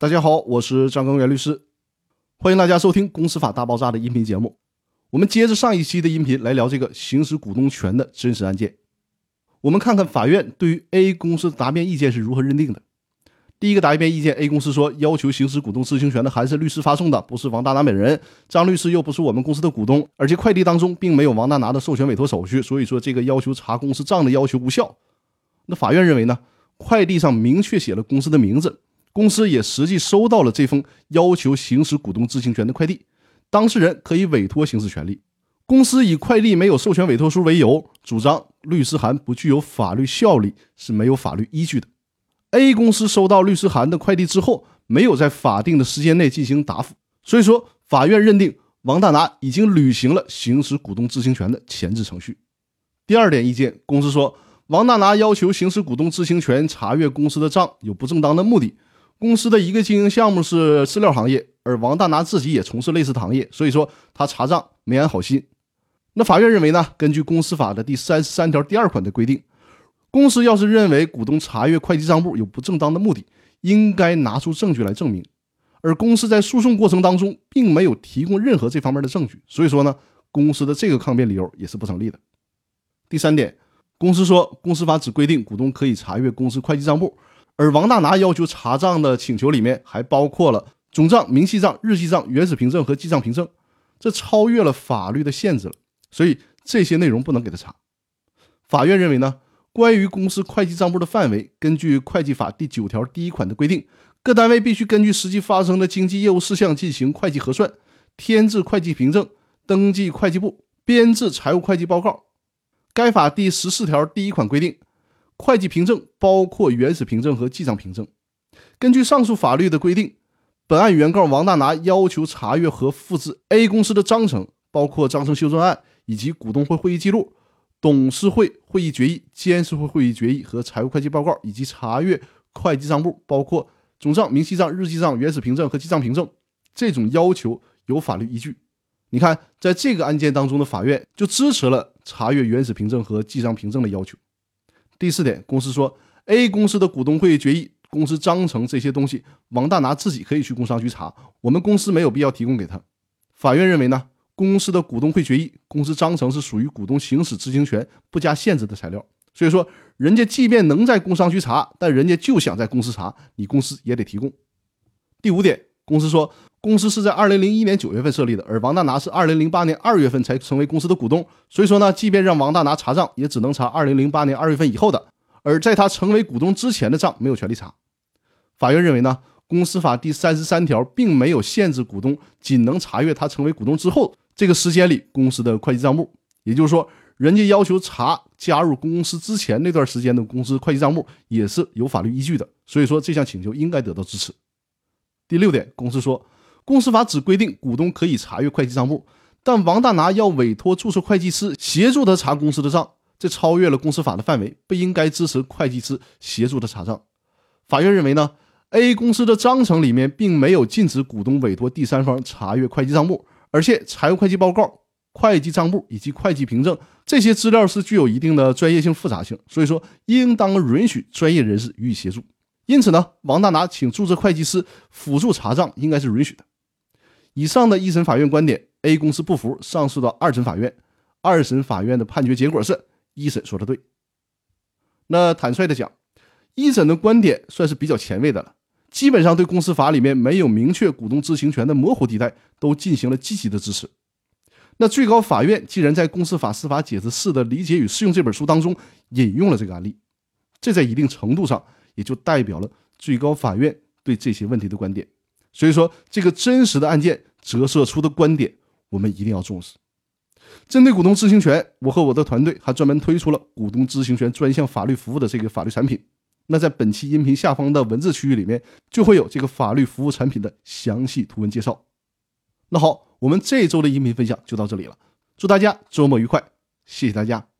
大家好，我是张根元律师，欢迎大家收听《公司法大爆炸》的音频节目。我们接着上一期的音频来聊这个行使股东权的真实案件。我们看看法院对于 A 公司答辩意见是如何认定的。第一个答辩意见，A 公司说要求行使股东知情权的还是律师发送的，不是王大拿本人。张律师又不是我们公司的股东，而且快递当中并没有王大拿的授权委托手续，所以说这个要求查公司账的要求无效。那法院认为呢？快递上明确写了公司的名字，公司也实际收到了这封要求行使股东知情权的快递，当事人可以委托行使权利。公司以快递没有授权委托书为由，主张律师函不具有法律效力是没有法律依据的。A 公司收到律师函的快递之后，没有在法定的时间内进行答复，所以说法院认定王大拿已经履行了行使股东知情权的前置程序。第二点意见，公司说王大拿要求行使股东知情权查阅公司的账有不正当的目的。公司的一个经营项目是饲料行业，而王大拿自己也从事类似行业，所以说他查账没安好心。那法院认为呢？根据公司法的第三十三条第二款的规定。公司要是认为股东查阅会计账簿有不正当的目的，应该拿出证据来证明。而公司在诉讼过程当中并没有提供任何这方面的证据，所以说呢，公司的这个抗辩理由也是不成立的。第三点，公司说公司法只规定股东可以查阅公司会计账簿，而王大拿要求查账的请求里面还包括了总账、明细账、日记账、原始凭证和记账凭证，这超越了法律的限制了，所以这些内容不能给他查。法院认为呢？关于公司会计账簿的范围，根据会计法第九条第一款的规定，各单位必须根据实际发生的经济业务事项进行会计核算，添置会计凭证，登记会计部，编制财务会计报告。该法第十四条第一款规定，会计凭证包括原始凭证和记账凭证。根据上述法律的规定，本案原告王大拿要求查阅和复制 A 公司的章程，包括章程修正案以及股东会会议记录。董事会会议决议、监事会会议决议和财务会计报告，以及查阅会计账簿，包括总账、明细账、日记账、原始凭证和记账凭证，这种要求有法律依据。你看，在这个案件当中的法院就支持了查阅原始凭证和记账凭证的要求。第四点，公司说 A 公司的股东会决议、公司章程这些东西，王大拿自己可以去工商局查，我们公司没有必要提供给他。法院认为呢？公司的股东会决议、公司章程是属于股东行使知情权不加限制的材料，所以说，人家即便能在工商局查，但人家就想在公司查，你公司也得提供。第五点，公司说，公司是在二零零一年九月份设立的，而王大拿是二零零八年二月份才成为公司的股东，所以说呢，即便让王大拿查账，也只能查二零零八年二月份以后的，而在他成为股东之前的账没有权利查。法院认为呢，公司法第三十三条并没有限制股东仅能查阅他成为股东之后。这个时间里，公司的会计账目，也就是说，人家要求查加入公司之前那段时间的公司会计账目，也是有法律依据的。所以说，这项请求应该得到支持。第六点，公司说，公司法只规定股东可以查阅会计账簿，但王大拿要委托注册会计师协助他查公司的账，这超越了公司法的范围，不应该支持会计师协助他查账。法院认为呢，A 公司的章程里面并没有禁止股东委托第三方查阅会计账簿。而且，财务会计报告、会计账簿以及会计凭证这些资料是具有一定的专业性、复杂性，所以说应当允许专业人士予以协助。因此呢，王大拿请注册会计师辅助查账应该是允许的。以上的一审法院观点，A 公司不服，上诉到二审法院。二审法院的判决结果是一审说的对。那坦率的讲，一审的观点算是比较前卫的了。基本上对公司法里面没有明确股东知情权的模糊地带都进行了积极的支持。那最高法院既然在《公司法司法解释四的理解与适用》这本书当中引用了这个案例，这在一定程度上也就代表了最高法院对这些问题的观点。所以说，这个真实的案件折射出的观点，我们一定要重视。针对股东知情权，我和我的团队还专门推出了股东知情权专项法律服务的这个法律产品。那在本期音频下方的文字区域里面，就会有这个法律服务产品的详细图文介绍。那好，我们这周的音频分享就到这里了，祝大家周末愉快，谢谢大家。